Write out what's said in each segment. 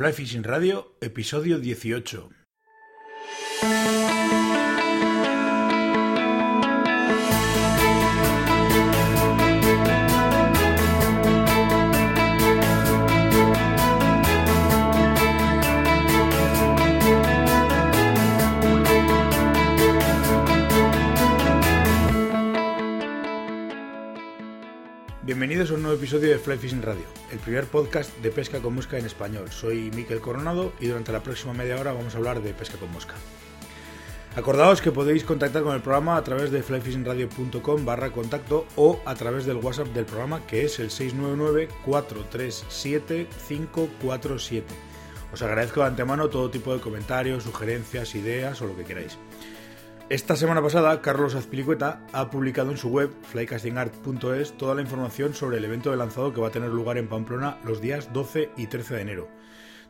Fly Fishing Radio, episodio 18. Bienvenidos a un nuevo episodio de Fly Fishing Radio, el primer podcast de pesca con mosca en español. Soy Miquel Coronado y durante la próxima media hora vamos a hablar de pesca con mosca. Acordaos que podéis contactar con el programa a través de flyfishingradio.com barra contacto o a través del WhatsApp del programa que es el 699-437-547. Os agradezco de antemano todo tipo de comentarios, sugerencias, ideas o lo que queráis. Esta semana pasada, Carlos Azpilicueta ha publicado en su web, flycastingart.es, toda la información sobre el evento de lanzado que va a tener lugar en Pamplona los días 12 y 13 de enero.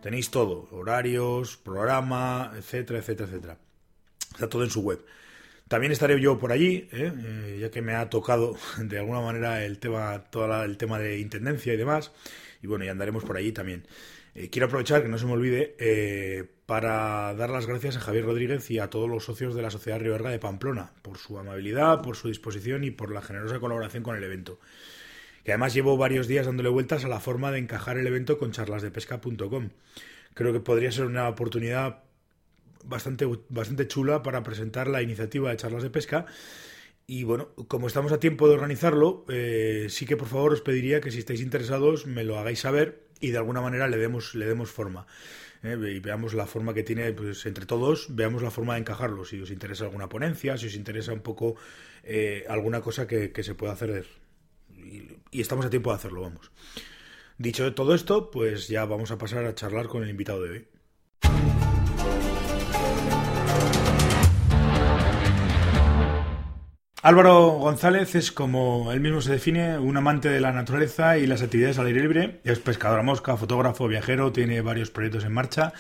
Tenéis todo, horarios, programa, etcétera, etcétera, etcétera. Está todo en su web. También estaré yo por allí, ¿eh? Eh, ya que me ha tocado de alguna manera el tema, todo el tema de intendencia y demás. Y bueno, ya andaremos por allí también. Eh, quiero aprovechar, que no se me olvide, eh, para dar las gracias a Javier Rodríguez y a todos los socios de la Sociedad Río Verga de Pamplona por su amabilidad, por su disposición y por la generosa colaboración con el evento. Que además llevo varios días dándole vueltas a la forma de encajar el evento con charlasdepesca.com. Creo que podría ser una oportunidad bastante, bastante chula para presentar la iniciativa de charlas de pesca. Y bueno, como estamos a tiempo de organizarlo, eh, sí que por favor os pediría que si estáis interesados me lo hagáis saber y de alguna manera le demos, le demos forma. ¿eh? y veamos la forma que tiene, pues entre todos, veamos la forma de encajarlo. Si os interesa alguna ponencia, si os interesa un poco eh, alguna cosa que, se pueda hacer. Y, y, estamos a tiempo de hacerlo, vamos. Dicho todo esto, pues ya vamos a pasar a charlar con el invitado de hoy. Álvaro González es, como él mismo se define, un amante de la naturaleza y las actividades al aire libre. Es pescador a mosca, fotógrafo, viajero, tiene varios proyectos en marcha,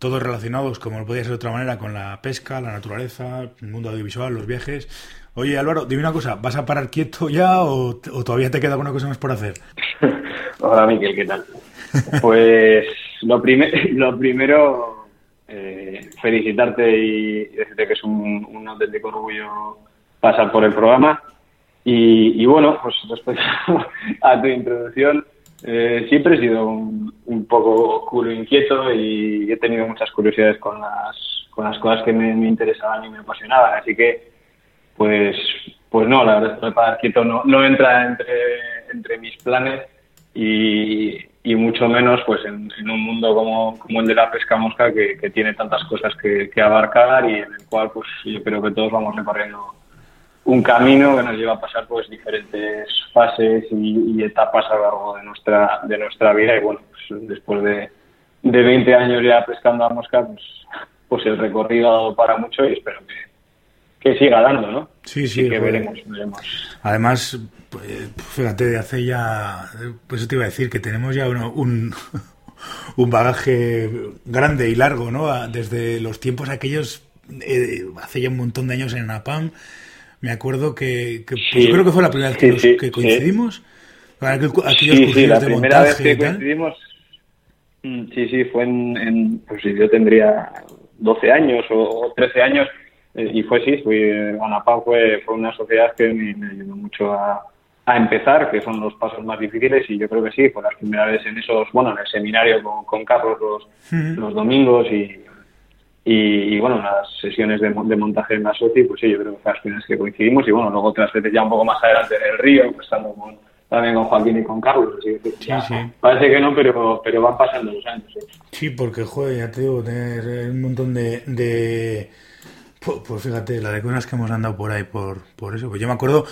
todos relacionados, como no podía ser de otra manera, con la pesca, la naturaleza, el mundo audiovisual, los viajes. Oye, Álvaro, dime una cosa, ¿vas a parar quieto ya o, todavía te queda alguna cosa más por hacer? Hola, Miquel, ¿qué tal? Pues lo, lo primero, eh, felicitarte y decirte que es un, un auténtico orgullo pasar por el programa. Y, bueno, pues respecto a tu introducción, eh, siempre he sido un, poco culo inquieto y he tenido muchas curiosidades con las, con las cosas que me, interesaban y me apasionaban. Así que, pues, pues no, la verdad es que para quieto no, no entra entre, entre mis planes y, y mucho menos pues en, un mundo como, como, el de la pesca mosca que, que tiene tantas cosas que, abarcar y en el cual pues yo que todos vamos recorriendo un camino que nos lleva a pasar pues diferentes fases y, etapas a lo largo de nuestra de nuestra vida. Y bueno pues, después de, de 20 años ya pescando a mosca pues, pues el recorrido ha dado para mucho y espero que, que siga dando no sí sí que veremos, veremos. Además pues, fíjate de hace ya pues te iba a decir que tenemos ya un un bagaje grande y largo no desde los tiempos aquellos eh, hace ya un montón de años en Napam me acuerdo que, pues yo creo que fue la primera vez que, coincidimos. sí, sí, la primera vez que coincidimos, mm, sí, sí, fue en, pues yo tendría 12 años o 13 años eh, y fue sí, fui, Anapam fue, fue una sociedad que me, ayudó mucho a, empezar, que son los pasos más difíciles y yo creo que sí, fue las primeras veces en esos, bueno, en el seminario con, Carlos los, los domingos y, y, bueno, las sesiones de, montaje en la SOCI, pues sí, yo creo que fue las primeras que coincidimos y bueno, luego otras veces ya un poco más adelante en el río, pues estando también con Joaquín y con Carlos. Así que, sí, sí. Parece que no, pero, pero van pasando los años. Sí, porque, joder, ya te digo, tener un montón de, de... Pues fíjate, la de cosas que hemos andado por ahí por, por eso. Pues yo me acuerdo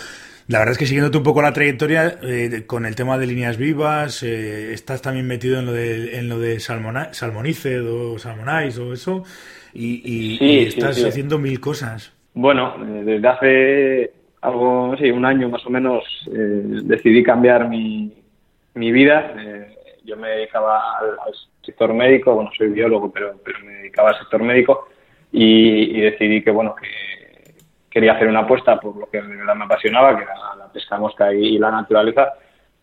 la verdad es que siguiéndote un poco la trayectoria eh, con el tema de líneas vivas, eh, estás también metido en lo de, en lo de Salmonice o Salmonize o eso y, estás haciendo mil cosas. Bueno, eh, desde hace algo, sí, un año más o menos, eh, decidí cambiar mi, mi vida. Eh, yo me dedicaba al, sector médico, bueno, soy biólogo, pero, pero me dedicaba al sector médico y, decidí que, bueno, que quería hacer una apuesta por lo que me apasionaba, que era la pesca mosca y, la naturaleza.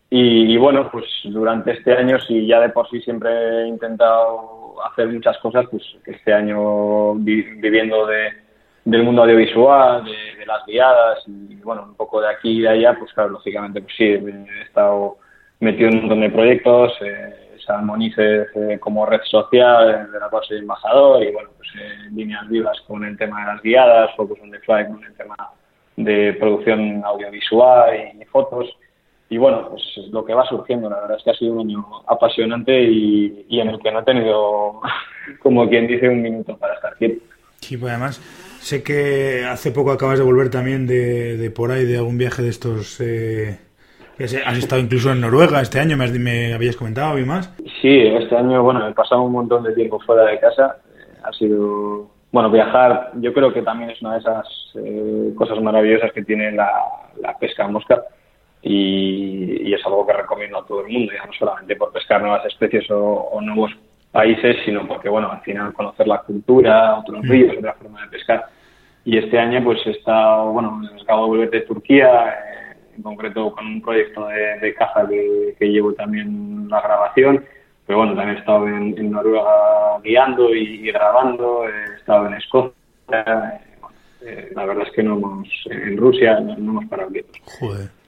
Y, bueno, pues durante este año, si ya de por sí siempre he intentado hacer muchas cosas, pues este año viviendo de, del mundo audiovisual, de, las guiadas y bueno, un poco de aquí y de allá, pues claro, lógicamente, pues sí, he estado metido en un montón de proyectos, eh, Salmonices eh, como red social, de la cual soy embajador, y bueno, pues en líneas vivas con el tema de las guiadas, Focus on the Fly con el tema de producción audiovisual y, fotos. Y bueno, pues lo que va surgiendo, la verdad es que ha sido un año apasionante y, y en el que no he tenido, como quien dice, un minuto para estar quieto. Sí, pues además sé que hace poco acabas de volver también de, de por ahí, de algún viaje de estos... Eh Has estado incluso en Noruega este año, me, me habías comentado y más. Sí, este año, bueno, he pasado un montón de tiempo fuera de casa. Eh, ha sido, bueno, viajar, yo creo que también es una de esas eh, cosas maravillosas que tiene la, pesca mosca. Y, es algo que recomiendo a todo el mundo, ya no solamente por pescar nuevas especies o, nuevos países, sino porque, bueno, al final conocer la cultura, otros mm. ríos, otra forma de pescar. Y este año, pues he estado, bueno, acabo de volver de Turquía, en concreto con un proyecto de, caja que, llevo también la grabación. Pero bueno, también he estado en, Noruega guiando y, grabando, he estado en Escocia. Eh, la verdad es que no hemos, en Rusia no, hemos parado quietos. Joder.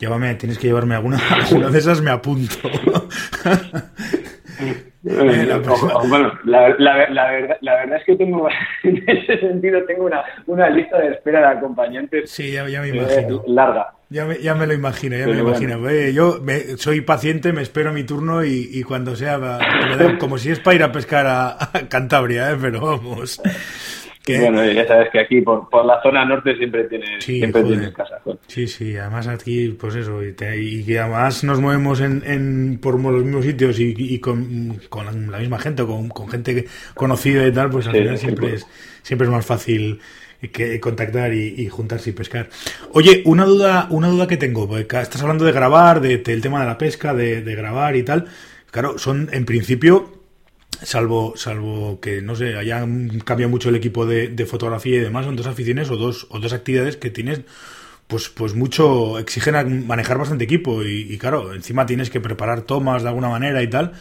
Llévame, tienes que llevarme alguna, alguna de esas, me apunto. Eh, bueno, la, la, la, verdad, la verdad es que tengo, en ese sentido, tengo una, una lista de espera de acompañantes sí, ya, me imagino. larga. Ya me, ya me lo imagino, ya me lo imagino. yo soy paciente, me espero mi turno y, y cuando sea, como si es para ir a pescar a, Cantabria, ¿eh? pero vamos. Bueno, ya sabes que aquí por, por la zona norte siempre tienes, siempre tienes casa. Sí, sí, además aquí, pues eso, y, que además nos movemos en, en, por los mismos sitios y, y con, con, la misma gente, con, con gente conocida y tal, pues al final siempre, es, siempre es más fácil que contactar y, juntarse y pescar. Oye, una duda, una duda que tengo, porque estás hablando de grabar, de, del tema de la pesca, de, de grabar y tal. Claro, son en principio salvo salvo que no sé haya cambiado mucho el equipo de, fotografía y demás son dos aficiones o dos o dos actividades que tienes pues pues mucho exigen manejar bastante equipo y, claro encima tienes que preparar tomas de alguna manera y tal.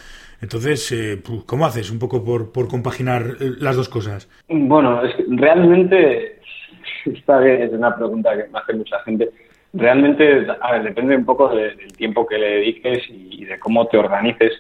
Entonces eh, cómo haces un poco por, por compaginar eh, las dos cosas bueno es realmente esta es una pregunta que me hace mucha gente. Realmente a ver, depende un poco del tiempo que le dediques y de cómo te organices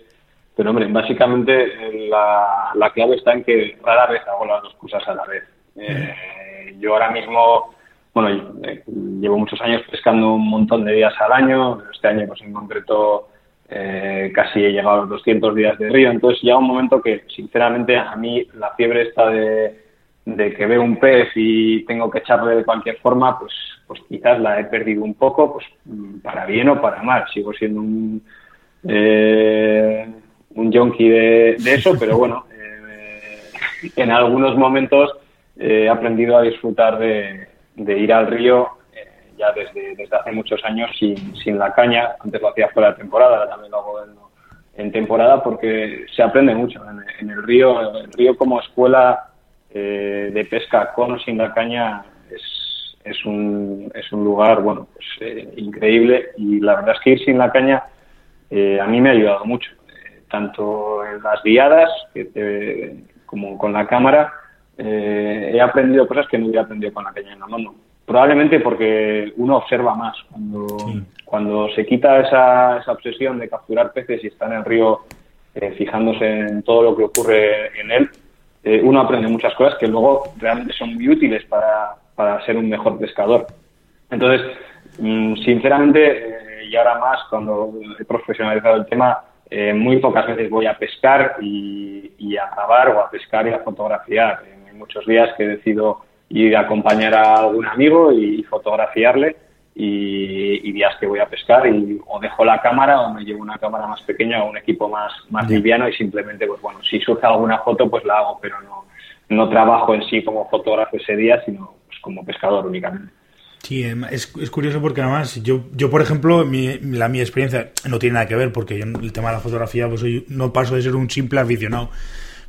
pero, hombre, básicamente la, la, clave está en que rara vez hago las dos cosas a la vez. Eh, yo ahora mismo, bueno, eh, llevo muchos años pescando un montón de días al año. Este año, pues en concreto, eh, casi he llegado a los 200 días de río. Entonces, llega un momento que, sinceramente, a mí la fiebre está de, de que veo un pez y tengo que echarle de cualquier forma, pues, pues quizás la he perdido un poco, pues para bien o para mal. Sigo siendo un un junkie de, eso, pero bueno, eh, en algunos momentos eh, he aprendido a disfrutar de, ir al río eh, ya desde, desde hace muchos años sin, sin la caña. Antes lo hacía fuera de temporada, ahora también lo hago en, temporada porque se aprende mucho. En, el río, el río como escuela de pesca con o sin la caña es, es, un, es un lugar bueno pues, increíble y la verdad es que ir sin la caña a mí me ha ayudado mucho tanto en las guiadas como con la cámara, eh, he aprendido cosas que no hubiera aprendido con la caña en la mano. Probablemente porque uno observa más. Cuando, cuando se quita esa, esa obsesión de capturar peces y está en el río eh, fijándose en todo lo que ocurre en él, eh, uno aprende muchas cosas que luego realmente son muy útiles para, para ser un mejor pescador. Entonces, mm, sinceramente, y ahora más cuando he profesionalizado el tema, eh, muy pocas veces voy a pescar y, a grabar o a pescar y a fotografiar. Hay muchos días que decido ir a acompañar a algún amigo y fotografiarle y, días que voy a pescar y o dejo la cámara o me llevo una cámara más pequeña o un equipo más, más liviano y simplemente, pues bueno, si surge alguna foto, pues la hago, pero no, no trabajo en sí como fotógrafo ese día, sino pues, como pescador únicamente. Sí, em, es, es, curioso porque además yo, yo por ejemplo, la mi experiencia no tiene nada que ver porque yo el tema de la fotografía pues no paso de ser un simple aficionado.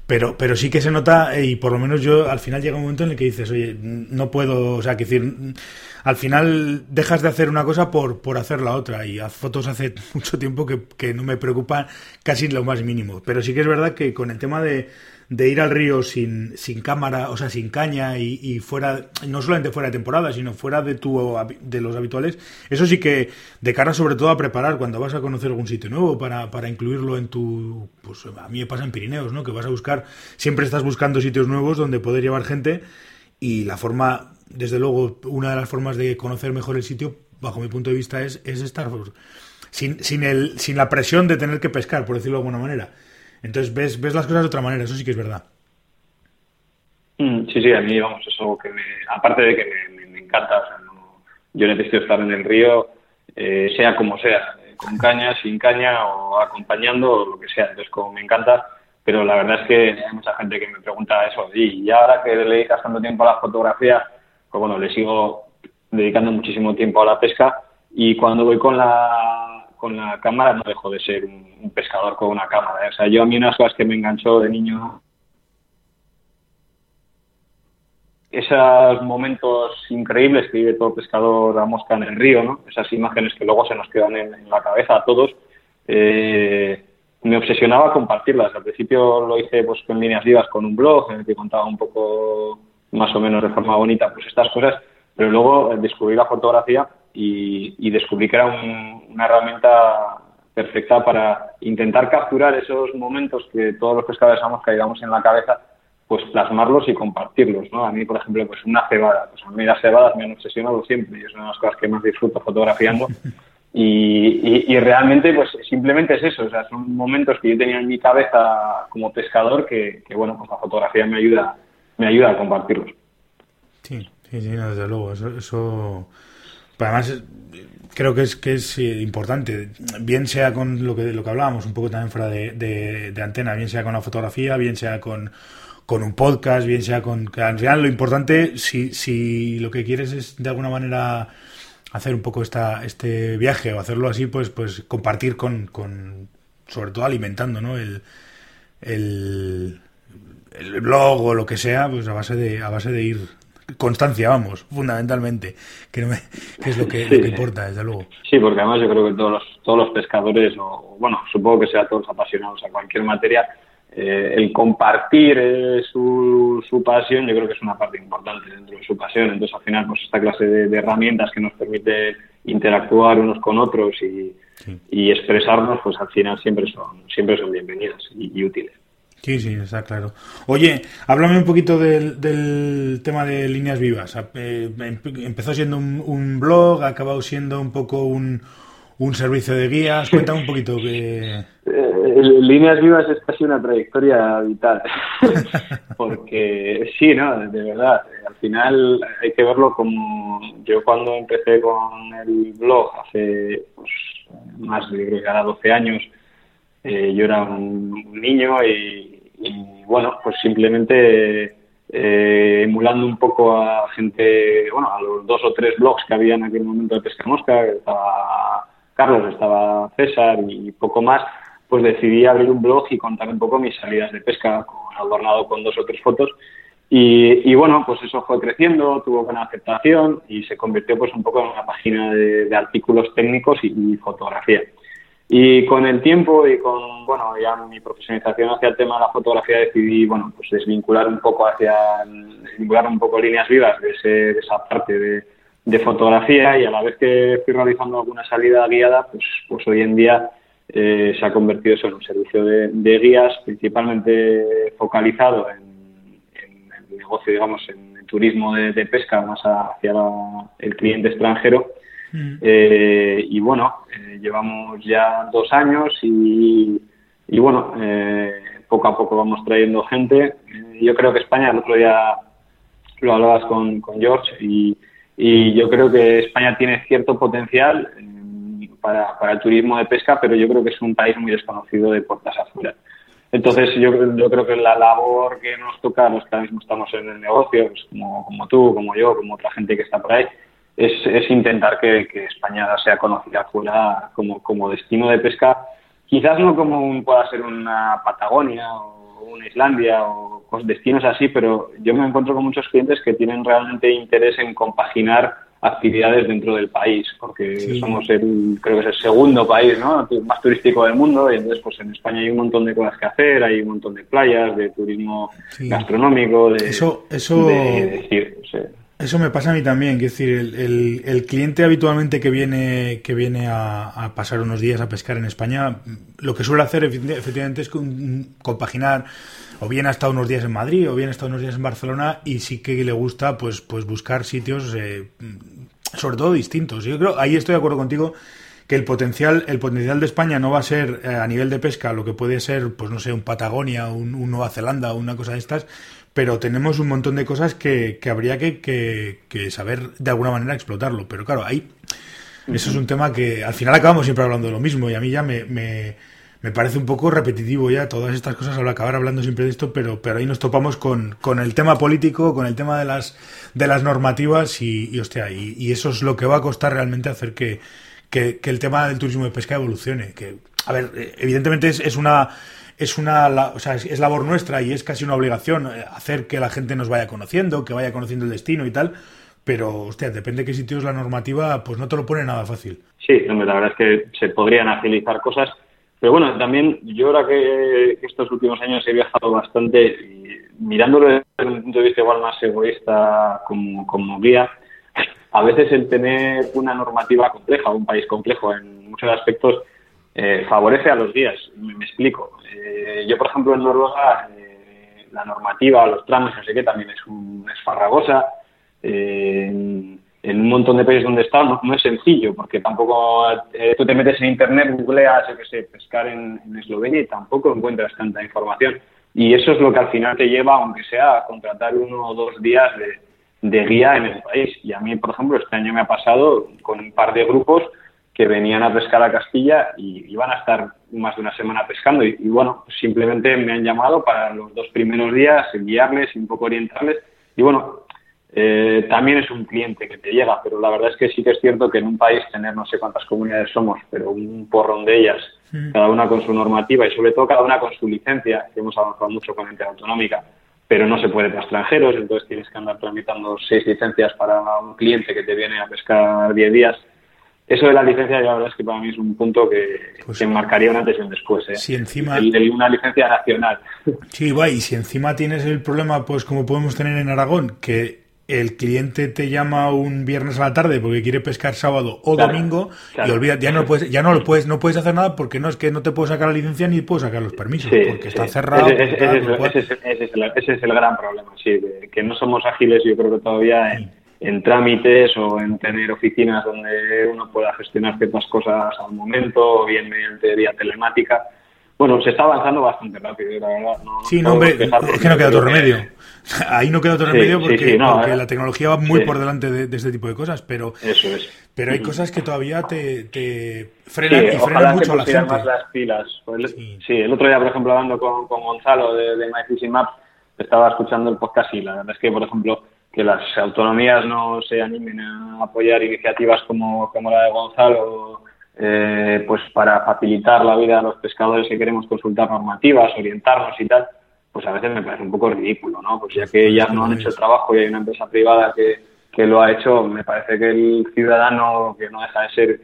Pero, pero sí que se nota, y por lo menos yo al final llega un momento en el que dices, oye, no puedo, o sea, que decir, al final dejas de hacer una cosa por, por hacer la otra. Y haz fotos hace mucho tiempo que, que no me preocupa casi lo más mínimo. Pero sí que es verdad que con el tema de, de ir al río sin, sin cámara, o sea, sin caña y, fuera, no solamente fuera de temporada, sino fuera de, tu, de los habituales, eso sí que de cara sobre todo a preparar cuando vas a conocer algún sitio nuevo para, para incluirlo en tu, pues a mí me pasa en Pirineos, ¿no? Que vas a buscar, siempre estás buscando sitios nuevos donde poder llevar gente y la forma, desde luego, una de las formas de conocer mejor el sitio, bajo mi punto de vista, es, es estar sin, sin, el, sin la presión de tener que pescar, por decirlo de alguna manera entonces ves, ves las cosas de otra manera, eso sí que es verdad. Mm, sí, sí, a mí, vamos, es algo que me, aparte de que me, encanta, yo necesito estar en el río, eh, sea como sea, con caña, sin caña o acompañando o lo que sea, entonces me encanta, pero la verdad es que hay mucha gente que me pregunta eso, y ahora que le dedicas tanto tiempo a la fotografía, pues bueno, le sigo dedicando muchísimo tiempo a la pesca y cuando voy con la con la cámara no dejo de ser un, pescador con una cámara. ¿eh? O sea, yo a mí unas cosas que me enganchó de niño, esos momentos increíbles que vive todo pescador a mosca en el río, ¿no? esas imágenes que luego se nos quedan en, la cabeza a todos, eh, me obsesionaba compartirlas. Al principio lo hice pues con líneas vivas con un blog en el que contaba un poco más o menos de forma bonita pues estas cosas, pero luego descubrí la fotografía y, descubrí que era una herramienta perfecta para intentar capturar esos momentos que todos los pescadores hemos caídamos en la cabeza, pues plasmarlos y compartirlos, ¿no? A mí, por ejemplo, pues una cebada, pues a mí las cebadas me han obsesionado siempre y es una de las cosas que más disfruto fotografiando y, realmente pues simplemente es eso, o sea, son momentos que yo tenía en mi cabeza como pescador que, bueno, pues la fotografía me ayuda, me ayuda a compartirlos. Sí, sí, sí, desde luego, eso además, creo que es que es eh, importante, bien sea con lo que, lo que hablábamos un poco también fuera de, antena, bien sea con la fotografía, bien sea con, con un podcast, bien sea con... Que al final lo importante, si, si lo que quieres es de alguna manera hacer un poco esta, este viaje o hacerlo así, pues, pues compartir con, con sobre todo alimentando, ¿no? El, el, el blog o lo que sea, pues a base de, a base de ir constancia, vamos, fundamentalmente, que, es lo que, importa, desde luego. Sí, porque además yo creo que todos los, todos los pescadores, o bueno, supongo que sea todos apasionados a cualquier materia, eh, el compartir eh, su, su, pasión yo creo que es una parte importante dentro de su pasión. Entonces, al final, pues esta clase de, herramientas que nos permite interactuar unos con otros y, y, expresarnos, pues al final siempre son, siempre son bienvenidas y útiles. Sí, sí, está claro. Oye, háblame un poquito del, del tema de líneas vivas. Eh, empezó siendo un, blog, ha acabado siendo un poco un, un servicio de guías. Cuéntame un poquito. Que... Eh, líneas vivas es casi una trayectoria vital. Porque sí, ¿no? De verdad. Al final hay que verlo como yo cuando empecé con el blog hace pues, más de 12 años eh, yo era un, niño y, bueno, pues simplemente eh, emulando un poco a gente, bueno, a los dos o tres blogs que había en aquel momento de Pesca Mosca, estaba Carlos, estaba César y poco más, pues decidí abrir un blog y contar un poco mis salidas de pesca, adornado con dos o tres fotos. Y, bueno, pues eso fue creciendo, tuvo buena aceptación y se convirtió pues un poco en una página de, artículos técnicos y fotografía. Y con el tiempo y con, bueno, ya mi profesionalización hacia el tema de la fotografía decidí, bueno, pues desvincular un poco hacia, desvincular un poco líneas vivas de, ese, de esa parte de, de, fotografía y a la vez que estoy realizando alguna salida guiada, pues, pues hoy en día eh, se ha convertido eso en un servicio de, de guías principalmente focalizado en, el negocio, digamos, en el turismo de, de pesca más hacia el cliente extranjero Mm. Eh, y bueno, eh, llevamos ya dos años y, y bueno, eh, poco a poco vamos trayendo gente. yo creo que España, el otro día lo hablabas con, con George, y, y yo creo que España tiene cierto potencial para, para el turismo de pesca, pero yo creo que es un país muy desconocido de puertas afuera. Entonces, yo, yo creo que la labor que nos toca a los que ahora mismo estamos en el negocio, pues como, como tú, como yo, como otra gente que está por ahí, es, intentar que, España sea conocida fuera como, como destino de pesca, quizás no como un, pueda ser una Patagonia o una Islandia o destinos así, pero yo me encuentro con muchos clientes que tienen realmente interés en compaginar actividades dentro del país, porque somos el, creo que es el segundo país ¿no? más turístico del mundo y entonces pues en España hay un montón de cosas que hacer, hay un montón de playas, de turismo gastronómico, de... Eso, eso... Eso me pasa a mí también, es decir, el, el, cliente habitualmente que viene, que viene a, pasar unos días a pescar en España, lo que suele hacer efectivamente es compaginar, o bien ha estado unos días en Madrid, o bien ha estado unos días en Barcelona, y sí que le gusta pues, pues buscar sitios, eh, sobre todo distintos. Yo creo, ahí estoy de acuerdo contigo, que el potencial, el potencial de España no va a ser eh, a nivel de pesca lo que puede ser, pues no sé, un Patagonia, un, un Nueva Zelanda, una cosa de estas, pero tenemos un montón de cosas que, que habría que, que, saber de alguna manera explotarlo. Pero claro, ahí eso es un tema que al final acabamos siempre hablando de lo mismo y a mí ya me, me, me parece un poco repetitivo ya todas estas cosas, acabar hablando siempre de esto, pero, pero ahí nos topamos con, con el tema político, con el tema de las, de las normativas y, y hostia, y, y, eso es lo que va a costar realmente hacer que, que, el tema del turismo de pesca evolucione. Que, a ver, eh, evidentemente es, una es una o sea, es, labor nuestra y es casi una obligación eh, hacer que la gente nos vaya conociendo, que vaya conociendo el destino y tal, pero hostia, depende de qué sitios la normativa, pues no te lo pone nada fácil. Sí, la verdad es que se podrían agilizar cosas, pero bueno, también yo ahora que, estos últimos años he viajado bastante y mirándolo desde un punto de vista igual más egoísta como, como guía, a veces el tener una normativa compleja, un país complejo en muchos aspectos, eh, favorece a los guías. Me, explico. Eh, yo, por ejemplo, en Noruega, eh, la normativa, los tramos, no sé qué, también es, un, es farragosa. En, un montón de países donde está no, es sencillo, porque tampoco tú te metes en internet, googleas, yo qué sé, pescar en, Eslovenia y tampoco encuentras tanta información. Y eso es lo que al final te lleva, aunque sea, a contratar uno o dos días de, de guía en el país. Y a mí, por ejemplo, este año me ha pasado con un par de grupos que venían a pescar a Castilla y iban a estar más de una semana pescando. Y, bueno, simplemente me han llamado para los dos primeros días, enviarles y un poco orientarles. Y bueno, eh, también es un cliente que te llega, pero la verdad es que sí que es cierto que en un país tener no sé cuántas comunidades somos, pero un porrón de ellas, cada una con su normativa y sobre todo cada una con su licencia, que hemos avanzado mucho con la autonómica, pero no se puede para extranjeros, entonces tienes que andar tramitando seis licencias para un cliente que te viene a pescar diez días eso de la licencia, la verdad es que para mí es un punto que, pues marcaría una antes y un después. ¿eh? Si encima... una licencia nacional. Sí, va, y si encima tienes el problema, pues como podemos tener en Aragón, que el cliente te llama un viernes a la tarde porque quiere pescar sábado o domingo y olvida, ya no puedes, ya no lo puedes, no puedes hacer nada porque no es que no te puedo sacar la licencia ni puedo sacar los permisos porque está cerrado. Ese, es el, gran problema, sí, que no somos ágiles, yo creo que todavía en, en trámites o en tener oficinas donde uno pueda gestionar ciertas cosas al momento o bien mediante vía telemática. Bueno, se está avanzando bastante rápido, la verdad. No, sí, no, hombre, es que no queda otro remedio. Ahí no queda otro remedio porque, porque eh. la tecnología va muy por delante de, este tipo de cosas, pero, Eso es. pero hay cosas que todavía te, te frenan y frenan mucho a la gente. más las pilas. Pues sí. el otro día, por ejemplo, hablando con, con Gonzalo de, de My Maps, estaba escuchando el podcast y la verdad es que, por ejemplo, que las autonomías no se animen a apoyar iniciativas como, como la de Gonzalo, eh, pues para facilitar la vida a los pescadores que queremos consultar normativas, orientarnos y tal, pues a veces me parece un poco ridículo, ¿no? Pues ya que ya no han hecho el trabajo y hay una empresa privada que, que lo ha hecho, me parece que el ciudadano, que no deja de ser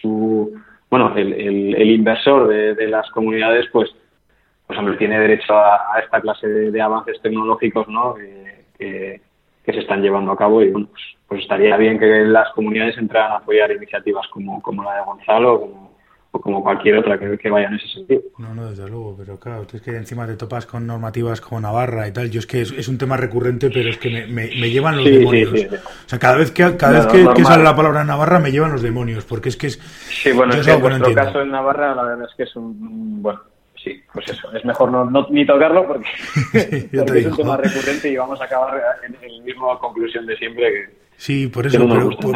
su, bueno, el, el, inversor de, de, las comunidades, pues, pues hombre, tiene derecho a, esta clase de, avances tecnológicos, ¿no? que, que se están llevando a cabo y bueno, pues, pues, estaría bien que las comunidades entraran a apoyar iniciativas como, como la de Gonzalo o como cualquier otra que, que, vaya en ese sentido. No, no, desde luego, pero claro, es que encima te topas con normativas como Navarra y tal. Yo es que es, un tema recurrente, pero es que me, me, llevan los demonios. o sea, cada vez que cada vez que, sale la palabra Navarra me llevan los demonios, porque es que es. Sí, bueno, es que en nuestro caso en Navarra la verdad es que es un. Bueno, sí, pues eso, es mejor no, ni tocarlo porque, es un tema recurrente y vamos a acabar en, la misma conclusión de siempre que... Sí, por eso,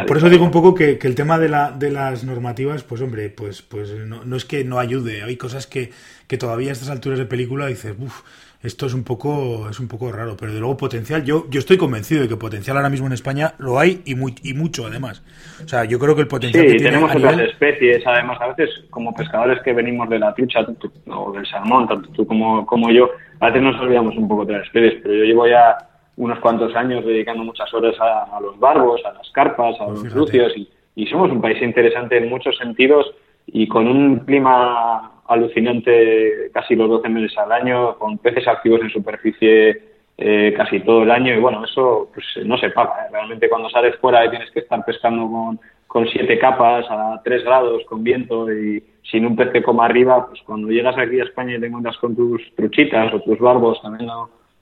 por, eso digo un poco que, el tema de, la, de las normativas, pues hombre, pues, pues no, no es que no ayude, hay cosas que, que todavía a estas alturas de película dices, uff, esto es un poco es un poco raro, pero de luego potencial, yo yo estoy convencido de que potencial ahora mismo en España lo hay y muy y mucho además. O sea, yo creo que el potencial sí, que tenemos otras especies, además a veces como pescadores que venimos de la trucha o del salmón, tanto tú como como yo, a veces nos olvidamos un poco de las especies, pero yo llevo ya unos cuantos años dedicando muchas horas a, los barbos, a las carpas, a pues los lucios y, y somos un país interesante en muchos sentidos y con un clima alucinante casi los 12 meses al año, con peces activos en superficie eh, casi todo el año y bueno, eso pues no se paga. ¿eh? Realmente cuando sales fuera y tienes que estar pescando con, con siete capas a 3 grados, con viento y sin un pez que coma arriba, pues cuando llegas aquí a España y te encuentras con tus truchitas o tus barbos también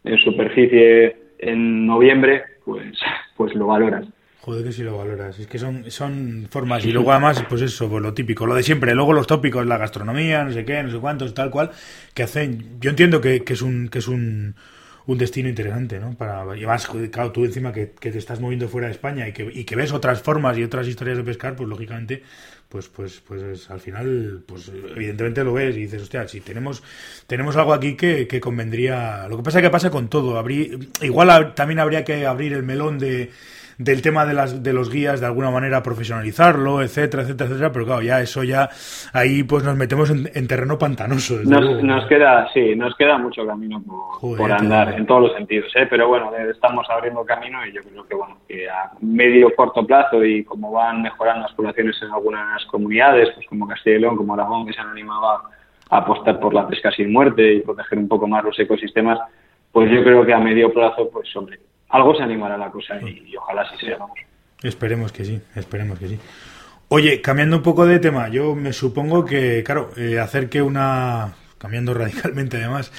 en superficie en noviembre, pues, pues lo valoras. Joder, que si lo valoras. Es que son, son formas. Y luego, además, pues eso, pues lo típico, lo de siempre. Luego los tópicos, la gastronomía, no sé qué, no sé cuántos, tal cual, que hacen. Yo entiendo que, es un. Que es un un destino interesante, ¿no? Para, y más, claro, tú encima que, te estás moviendo fuera de España y que, y que ves otras formas y otras historias de pescar, pues lógicamente, pues, pues, pues al final, pues evidentemente lo ves y dices, hostia, si tenemos, tenemos algo aquí que, que convendría. Lo que pasa es que pasa con todo. Abrí, igual también habría que abrir el melón de del tema de, las, de los guías, de alguna manera profesionalizarlo, etcétera, etcétera, etcétera, pero claro, ya eso ya, ahí pues nos metemos en, terreno pantanoso. Nos, nos, queda, sí, nos queda mucho camino por, andar en todos los sentidos, ¿eh? pero bueno, estamos abriendo camino y yo creo que bueno, que a medio corto plazo y como van mejorando las poblaciones en algunas comunidades, pues como Castilla y León, como Aragón, que se han animado a apostar por la pesca sin muerte y proteger un poco más los ecosistemas, pues yo creo que a medio plazo, pues hombre, algo se animará la cosa y, ojalá así sea, vamos. Esperemos que sí, esperemos que sí. Oye, cambiando un poco de tema, yo me supongo que, claro, eh, hacer que una, cambiando radicalmente además,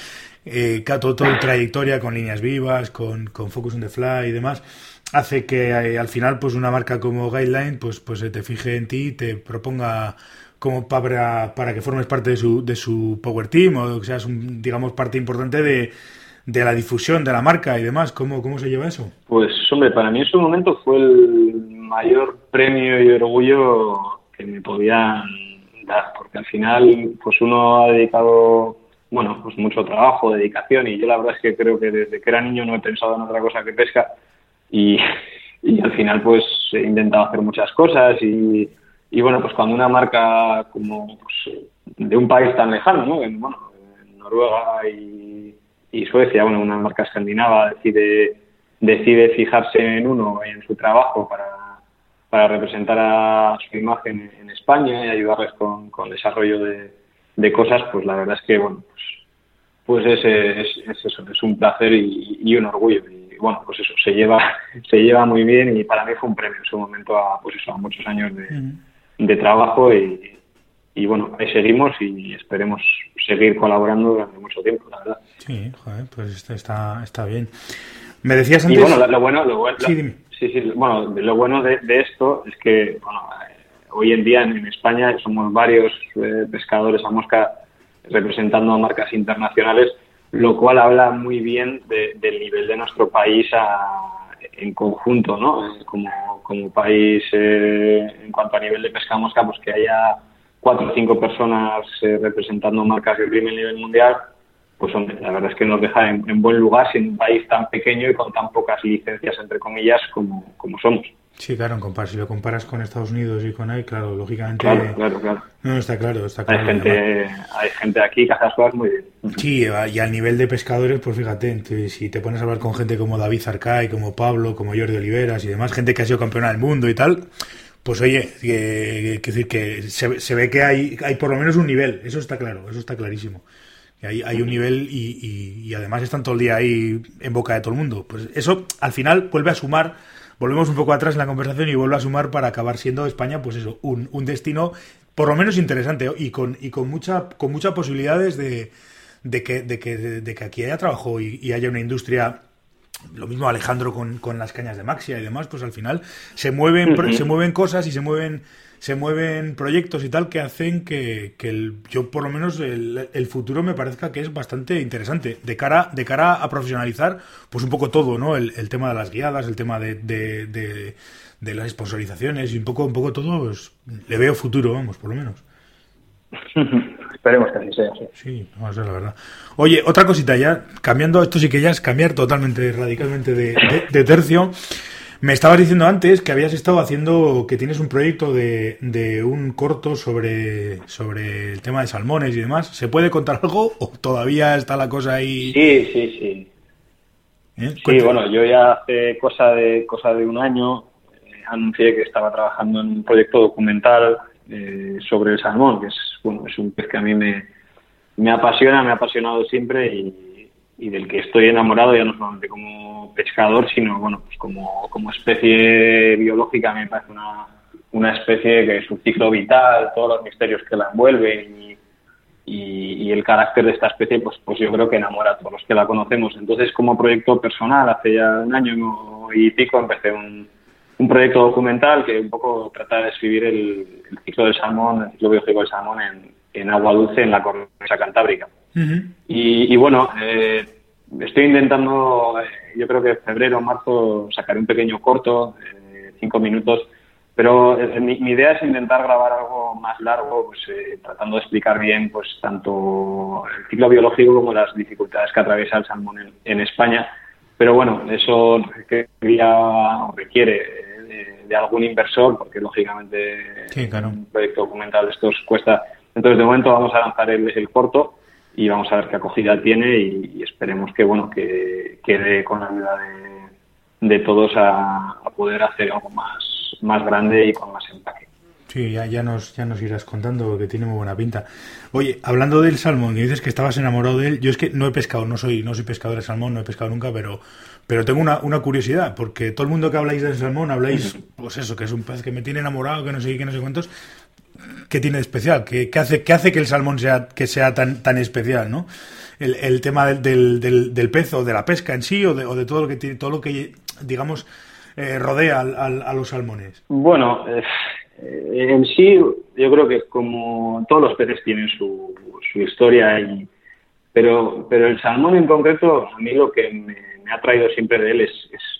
eh, toda trayectoria con líneas vivas, con, con Focus on the Fly y demás, hace que eh, al final pues una marca como Guideline pues, pues se te fije en ti y te proponga como para, para que formes parte de su, de su Power Team o que seas, un, digamos, parte importante de, de la difusión de la marca y demás. ¿Cómo, ¿Cómo se lleva eso? Pues, hombre, para mí en su momento fue el mayor premio y orgullo que me podían dar, porque al final, pues uno ha dedicado, bueno, pues mucho trabajo, dedicación, y yo la verdad es que creo que desde que era niño no he pensado en otra cosa que pesca, y, y al final, pues he intentado hacer muchas cosas, y, y bueno, pues cuando una marca como pues, de un país tan lejano, ¿no? En, bueno, en Noruega y y Suecia, bueno, una marca escandinava, decide, decide fijarse en uno y en su trabajo para, para representar a su imagen en España y ayudarles con, con desarrollo de, de, cosas, pues la verdad es que, bueno, pues, pues es, es, eso, es un placer y, un orgullo. Y bueno, pues eso, se lleva, se lleva muy bien y para mí fue un premio en su momento a, pues eso, a muchos años de, de trabajo y, y bueno, ahí seguimos y esperemos seguir colaborando durante mucho tiempo, la verdad. Sí, joder, pues está, está bien. Me decías antes... Y bueno, lo, bueno, lo bueno, sí, sí, bueno, lo bueno de, esto es que, bueno, eh, hoy en día en, España somos varios eh, pescadores a mosca representando a marcas internacionales, lo cual habla muy bien del nivel de nuestro país en conjunto, ¿no? Eh, como, como país en cuanto a nivel de pesca a mosca, pues que haya cuatro o cinco personas eh, representando marcas de primer nivel mundial, pues hombre, la verdad es que nos deja en, buen lugar sin un país tan pequeño y con tan pocas licencias, entre comillas, como, como somos. Sí, claro, si lo comparas con Estados Unidos y con ahí, claro, lógicamente... Claro, claro, claro. No, está claro, está claro. Hay gente, hay gente aquí que hace las cosas muy bien. Sí, y al nivel de pescadores, pues fíjate, si te pones a hablar con gente como David Zarcay, como Pablo, como Jordi Oliveras y demás, gente que ha sido campeona del mundo y tal, pues oye, que, decir que se, se, ve que hay, hay por lo menos un nivel, eso está claro, eso está clarísimo. Hay, hay un nivel y, y, además están todo el día ahí en boca de todo el mundo. Pues eso al final vuelve a sumar, volvemos un poco atrás en la conversación y vuelve a sumar para acabar siendo España, pues eso, un, un destino por lo menos interesante y con, y con, mucha, con muchas posibilidades de, de, que, de, que, de que aquí haya trabajo y, y haya una industria lo mismo Alejandro con, con, las cañas de Maxia y demás, pues al final se mueven, se mueven cosas y se mueven, se mueven proyectos y tal que hacen que, que el, yo por lo menos el, el, futuro me parezca que es bastante interesante de cara, de cara a profesionalizar pues un poco todo, ¿no? El, el tema de las guiadas, el tema de, de, de, de, las sponsorizaciones y un poco, un poco todo, pues, le veo futuro, vamos, por lo menos. Esperemos que así sea. Sí, vamos a ser la verdad. Oye, otra cosita ya, cambiando, esto sí que ya es cambiar totalmente, radicalmente de, tercio. Me estabas diciendo antes que habías estado haciendo, que tienes un proyecto de, de, un corto sobre, sobre el tema de salmones y demás. ¿Se puede contar algo o todavía está la cosa ahí? Sí, sí, sí. ¿Eh? Sí, bueno, yo ya hace cosa de, cosa de un año eh, anuncié que estaba trabajando en un proyecto documental eh, sobre el salmón, que es, bueno, es un pez que a mí me, me apasiona, me ha apasionado siempre y, del que estoy enamorado ya no solamente como pescador, sino bueno, pues como, como especie biológica me parece una, una especie que es un ciclo vital, todos los misterios que la envuelven y, y, el carácter de esta especie, pues, pues yo creo que enamora a todos los que la conocemos. Entonces, como proyecto personal, hace ya un año y pico empecé un, un proyecto documental que un poco trata de describir el, ciclo del salmón, el ciclo biológico del salmón en, en agua dulce en la cornisa cantábrica. y, bueno, eh, estoy intentando, eh, yo creo que febrero o marzo sacaré un pequeño corto, eh, cinco minutos, pero mi, idea es intentar grabar algo más largo, pues tratando de explicar bien pues tanto el ciclo biológico como las dificultades que atraviesa el salmón en, España. Pero bueno, eso requiere de, algún inversor, porque lógicamente un proyecto documental de estos cuesta entonces, de momento vamos a lanzar el, corto y vamos a ver qué acogida tiene y, esperemos que, bueno, que quede con la ayuda de, todos a, poder hacer algo más, más grande y con más empaque. Sí, ya, ya, nos, ya nos irás contando que tiene muy buena pinta. Oye, hablando del salmón, que dices que estabas enamorado de él, yo es que no he pescado, no soy, no soy pescador de salmón, no he pescado nunca, pero, pero tengo una, una curiosidad, porque todo el mundo que habláis del salmón habláis, pues eso, que es un pez que me tiene enamorado, que no sé qué, no sé cuántos, ¿qué tiene de especial? ¿Qué, hace, qué hace que el salmón sea, que sea tan, tan especial, ¿no? El, el tema del, del, del, pez o de la pesca en sí o de, o de todo lo que tiene, todo lo que digamos eh, rodea a los salmones. Bueno, eh, en sí yo creo que como todos los peces tienen su, su historia y pero pero el salmón en concreto a mí lo que me, ha traído siempre de él es,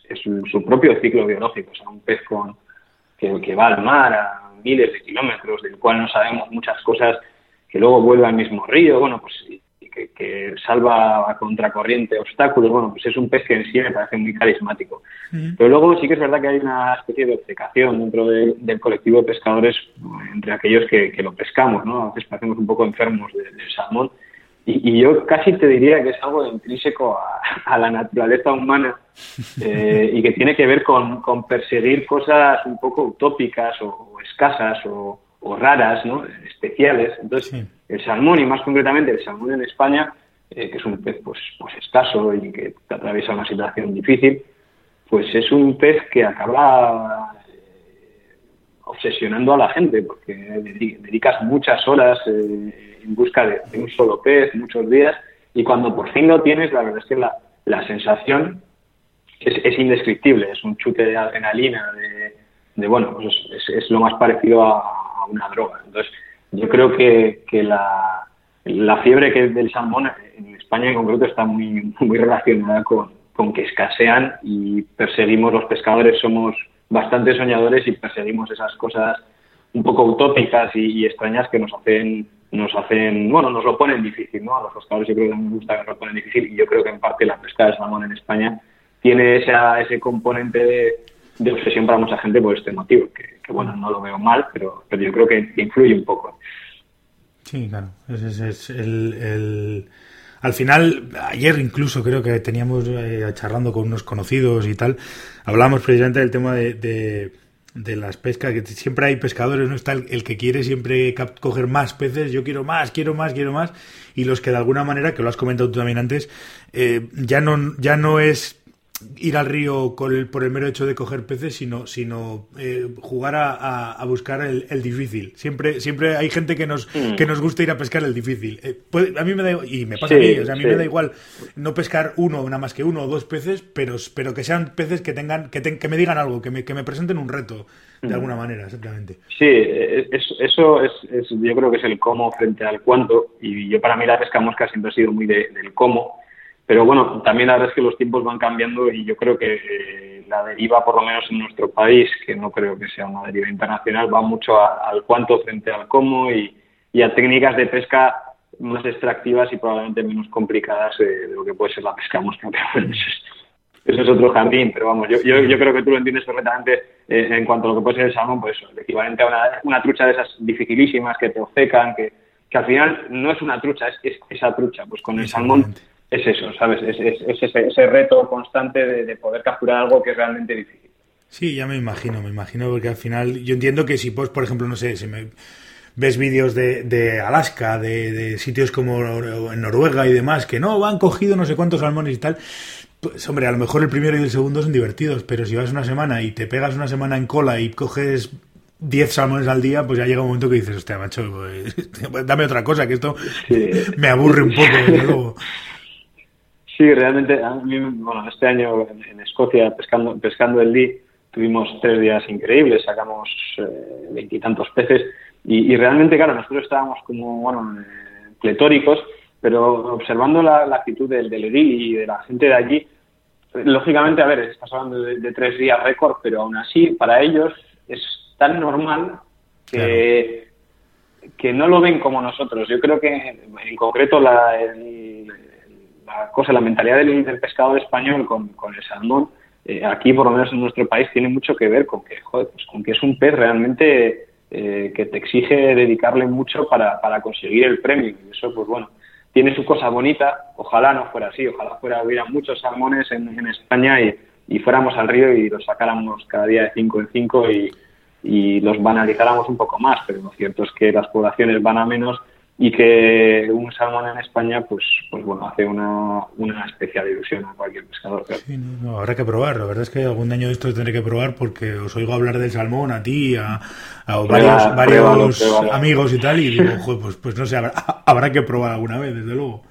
es, su, propio ciclo biológico, o sea, un pez con que, que va al mar a miles de kilómetros, del cual no sabemos muchas cosas, que luego vuelve al mismo río, bueno, pues que, que, salva a contracorriente obstáculos, bueno, pues es un pez que en sí me parece muy carismático. Pero luego sí que es verdad que hay una especie de obcecación dentro del colectivo de pescadores entre aquellos que, lo pescamos, ¿no? A veces parecemos un poco enfermos del salmón. Y, yo casi te diría que es algo intrínseco a, la naturaleza humana eh, y que tiene que ver con, con perseguir cosas un poco utópicas o, escasas o, raras, ¿no? especiales. Entonces, el salmón, y más concretamente el salmón en España, eh, que es un pez pues, pues escaso y que atraviesa una situación difícil, pues es un pez que acaba eh, obsesionando a la gente, porque dedicas muchas horas eh, en busca de, un solo pez, muchos días, y cuando por fin lo tienes, la verdad es que la, la sensación es, es indescriptible, es un chute de adrenalina, de, de bueno, pues es, lo más parecido a, una droga. Entonces, yo creo que, que la, la fiebre que del salmón en España en concreto está muy, muy relacionada con, con que escasean y perseguimos, los pescadores somos bastante soñadores y perseguimos esas cosas un poco utópicas y, extrañas que nos hacen nos hacen, bueno, nos lo ponen difícil, ¿no? A los pescadores yo creo que nos gusta que nos lo ponen difícil y yo creo que en parte la pesca de salmón en España tiene esa, ese componente de, de obsesión para mucha gente por este motivo, que, bueno, no lo veo mal, pero, pero yo creo que, influye un poco. Sí, claro. Es, el, Al final, ayer incluso creo que teníamos eh, charlando con unos conocidos y tal, hablamos precisamente del tema de, de, las pescas, que siempre hay pescadores, ¿no? Está el, que quiere siempre coger más peces, yo quiero más, quiero más, quiero más, y los que de alguna manera, que lo has comentado tú también antes, eh, ya, no, ya no es ir al río por el mero hecho de coger peces, sino, sino eh, jugar a, buscar el, difícil. Siempre, siempre hay gente que nos, mm. que nos gusta ir a pescar el difícil. Eh, a mí me da y me pasa a mí, a mí me da igual no pescar uno, nada más que uno o dos peces, pero, pero que sean peces que tengan, que, que me digan algo, que me, que me presenten un reto de mm. alguna manera, exactamente. Sí, eso es, yo creo que es el cómo frente al cuánto, y yo para mí la pesca mosca siempre ha sido muy del cómo, pero bueno, también la verdad es que los tiempos van cambiando y yo creo que eh, la deriva, por lo menos en nuestro país, que no creo que sea una deriva internacional, va mucho al cuánto frente al cómo y, a técnicas de pesca más extractivas y probablemente menos complicadas de, lo que puede ser la pesca mosca. eso, es, otro jardín, pero vamos, yo, yo, yo, creo que tú lo entiendes perfectamente eh, en cuanto a lo que puede ser el salmón, pues el equivalente a una, una trucha de esas dificilísimas que te obcecan, que, que al final no es una trucha, es, esa trucha. Pues con el salmón es eso, ¿sabes? Es, ese, reto constante de, poder capturar algo que es realmente difícil. Sí, ya me imagino, me imagino, porque al final yo entiendo que si, pues, por ejemplo, no sé, si me ves vídeos de, de, Alaska, de, de, sitios como en Noruega y demás, que no, han cogido no sé cuántos salmones y tal. Pues hombre, a lo mejor el primero y el segundo son divertidos, pero si vas una semana y te pegas una semana en cola y coges 10 salmones al día, pues ya llega un momento que dices, hostia, macho, pues, dame otra cosa, que esto me aburre un poco, desde luego. Sí, realmente, a mí, bueno, este año en, Escocia, pescando, pescando el Lee, tuvimos tres días increíbles, sacamos eh, veintitantos peces y, realmente, claro, nosotros estábamos como, bueno, eh, pletóricos, pero observando la, actitud del, del edil y de la gente de allí, lógicamente, a ver, estás hablando de, tres días récord, pero aún así, para ellos es tan normal que, que no lo ven como nosotros. Yo creo que, en concreto, la, la cosa, la mentalidad del, pescado español con, el salmón, eh, aquí por lo menos en nuestro país tiene mucho que ver con que, joder, pues con que es un pez realmente eh, que te exige dedicarle mucho para, para conseguir el premio. Y eso, pues bueno, tiene su cosa bonita. Ojalá no fuera así, ojalá fuera hubiera muchos salmones en, en España y, y, fuéramos al río y los sacáramos cada día de cinco en cinco y, y los banalizáramos un poco más. Pero lo cierto es que las poblaciones van a menos y que un salmón en España, pues, pues bueno, hace una, una especial ilusión a cualquier pescador. Sí, no, habrá que probar. La verdad es que algún año de esto tendré que probar porque os oigo hablar del salmón a ti, a, varios, varios amigos y tal, y digo, pues, pues no sé, habrá, habrá que probar alguna vez, desde luego.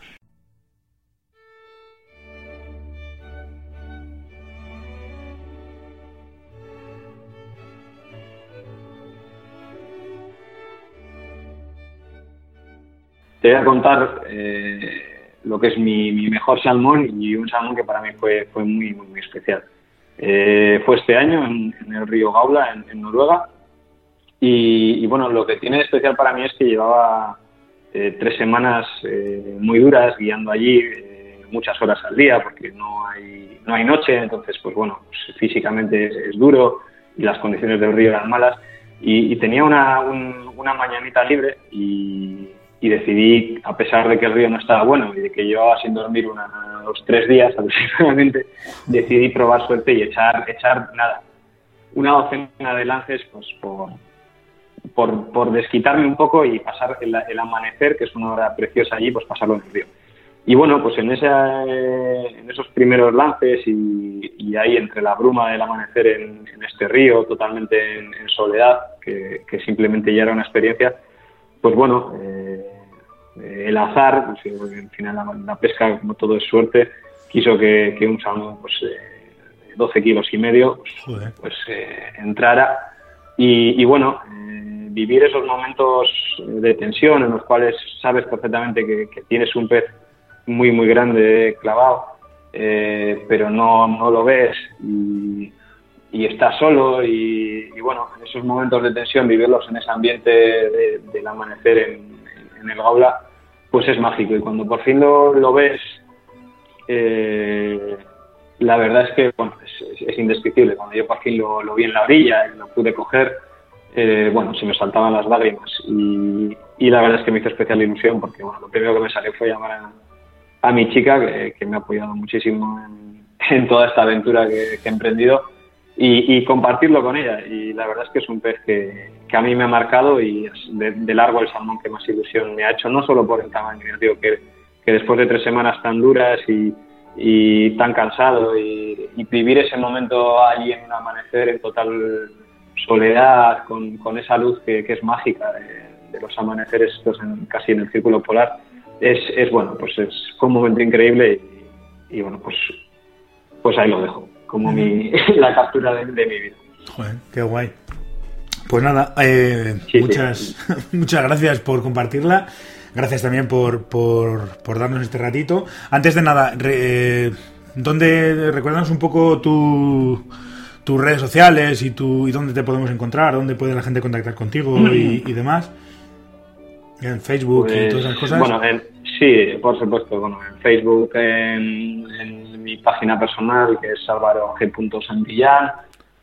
Te voy a contar eh, lo que es mi, mejor salmón y un salmón que para mí fue, fue muy, muy, especial. Eh, fue este año en, el río Gaula, en, Noruega. Y, bueno, lo que tiene de especial para mí es que llevaba eh, tres semanas muy duras guiando allí, muchas horas al día, porque no hay, no hay noche, entonces, pues bueno, pues físicamente es, duro y las condiciones del río eran malas. Y, tenía una, una mañanita libre y, y decidí, a pesar de que el río no estaba bueno y de que llevaba sin dormir unos tres días aproximadamente, decidí probar suerte y echar, echar nada, una docena de lances pues por, por, por desquitarme un poco y pasar el, amanecer, que es una hora preciosa allí, pues pasarlo en el río. Y bueno, pues en, esa, en esos primeros lances y, ahí entre la bruma del amanecer en, este río, totalmente en, soledad, que, que simplemente ya era una experiencia, pues bueno, eh, el azar, pues, al final la, pesca, como todo es suerte, quiso que, un salmón pues, eh, 12 kilos y medio pues, pues eh, entrara. Y, bueno, eh, vivir esos momentos de tensión en los cuales sabes perfectamente que, tienes un pez muy, muy grande clavado, pero no, no lo ves y, y estás solo y, bueno, en esos momentos de tensión, vivirlos en ese ambiente del amanecer en, el gaula, pues es mágico. Y cuando por fin lo, ves, eh, la verdad es que bueno, es, indescriptible. Cuando yo por fin lo, vi en la orilla y lo pude coger, eh, bueno, se me saltaban las lágrimas. Y, la verdad es que me hizo especial ilusión porque bueno, lo primero que me salió fue llamar a, mi chica, que, me ha apoyado muchísimo en, toda esta aventura que he emprendido y, compartirlo con ella. Y la verdad es que es un pez que, que a mí me ha marcado y es de, largo el salmón que más ilusión me ha hecho, no solo por el tamaño, digo que, que después de tres semanas tan duras y, y tan cansado y, vivir ese momento allí en un amanecer en total soledad, con, con esa luz que, que es mágica de, los amaneceres estos casi en el círculo polar, es, es bueno, pues es un momento increíble y, y bueno, pues, pues ahí lo dejo como mi, la captura de, mi vida. Joder, qué guay. Pues nada, eh, muchas, muchas gracias por compartirla. Gracias también por, por, por darnos este ratito. Antes de nada, re, ¿dónde recuérdanos un poco tu, tus redes sociales y, tu, y dónde te podemos encontrar? ¿Dónde puede la gente contactar contigo y, y demás? En Facebook y pues, todas esas cosas. Bueno, sí, por supuesto. Bueno, en Facebook, en, mi página personal, que es Álvaro G.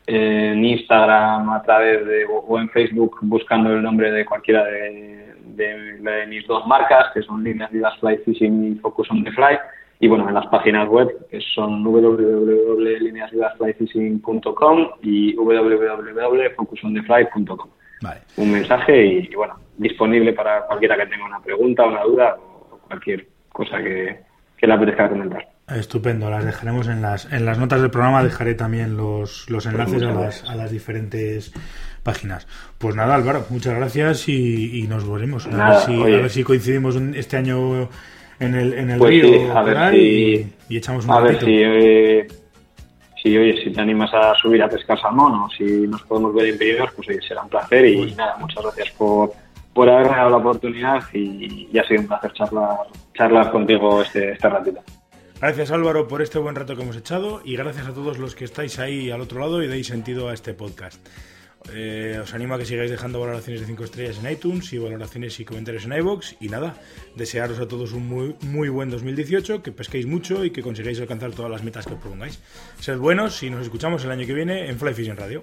en Instagram a través de, o en Facebook buscando el nombre de cualquiera de, mis dos marcas, que son Líneas Vivas Fly Fishing y Focus on the Fly. Y bueno, en las páginas web que son www.lineasvidasflyfishing.com y www.focusondefly.com. Vale. Un mensaje y, bueno, disponible para cualquiera que tenga una pregunta, una duda o cualquier cosa que, que le apetezca comentar. Estupendo, las dejaremos en las, en las notas del programa, dejaré también los, los enlaces a las, a las diferentes páginas. Pues nada, Álvaro, muchas gracias y, nos volvemos. A, ver si, a, ver si, coincidimos este año en el, en el pues río a ver si, y, echamos un A ver si, eh, si, oye, si te animas a subir a pescar salmón o si nos podemos ver en vídeos, pues oye, será un placer y pues nada, muchas gracias por, por haberme dado la oportunidad y, y ha sido un placer charlar, charlar contigo este, este ratito. Gracias Álvaro por este buen rato que hemos echado y gracias a todos los que estáis ahí al otro lado y deis sentido a este podcast. Eh, os animo a que sigáis dejando valoraciones de 5 estrellas en iTunes y valoraciones y comentarios en iBox. Y nada, desearos a todos un muy, muy buen 2018, que pesquéis mucho y que consigáis alcanzar todas las metas que os propongáis. Sed buenos y nos escuchamos el año que viene en Fly Fishing Radio.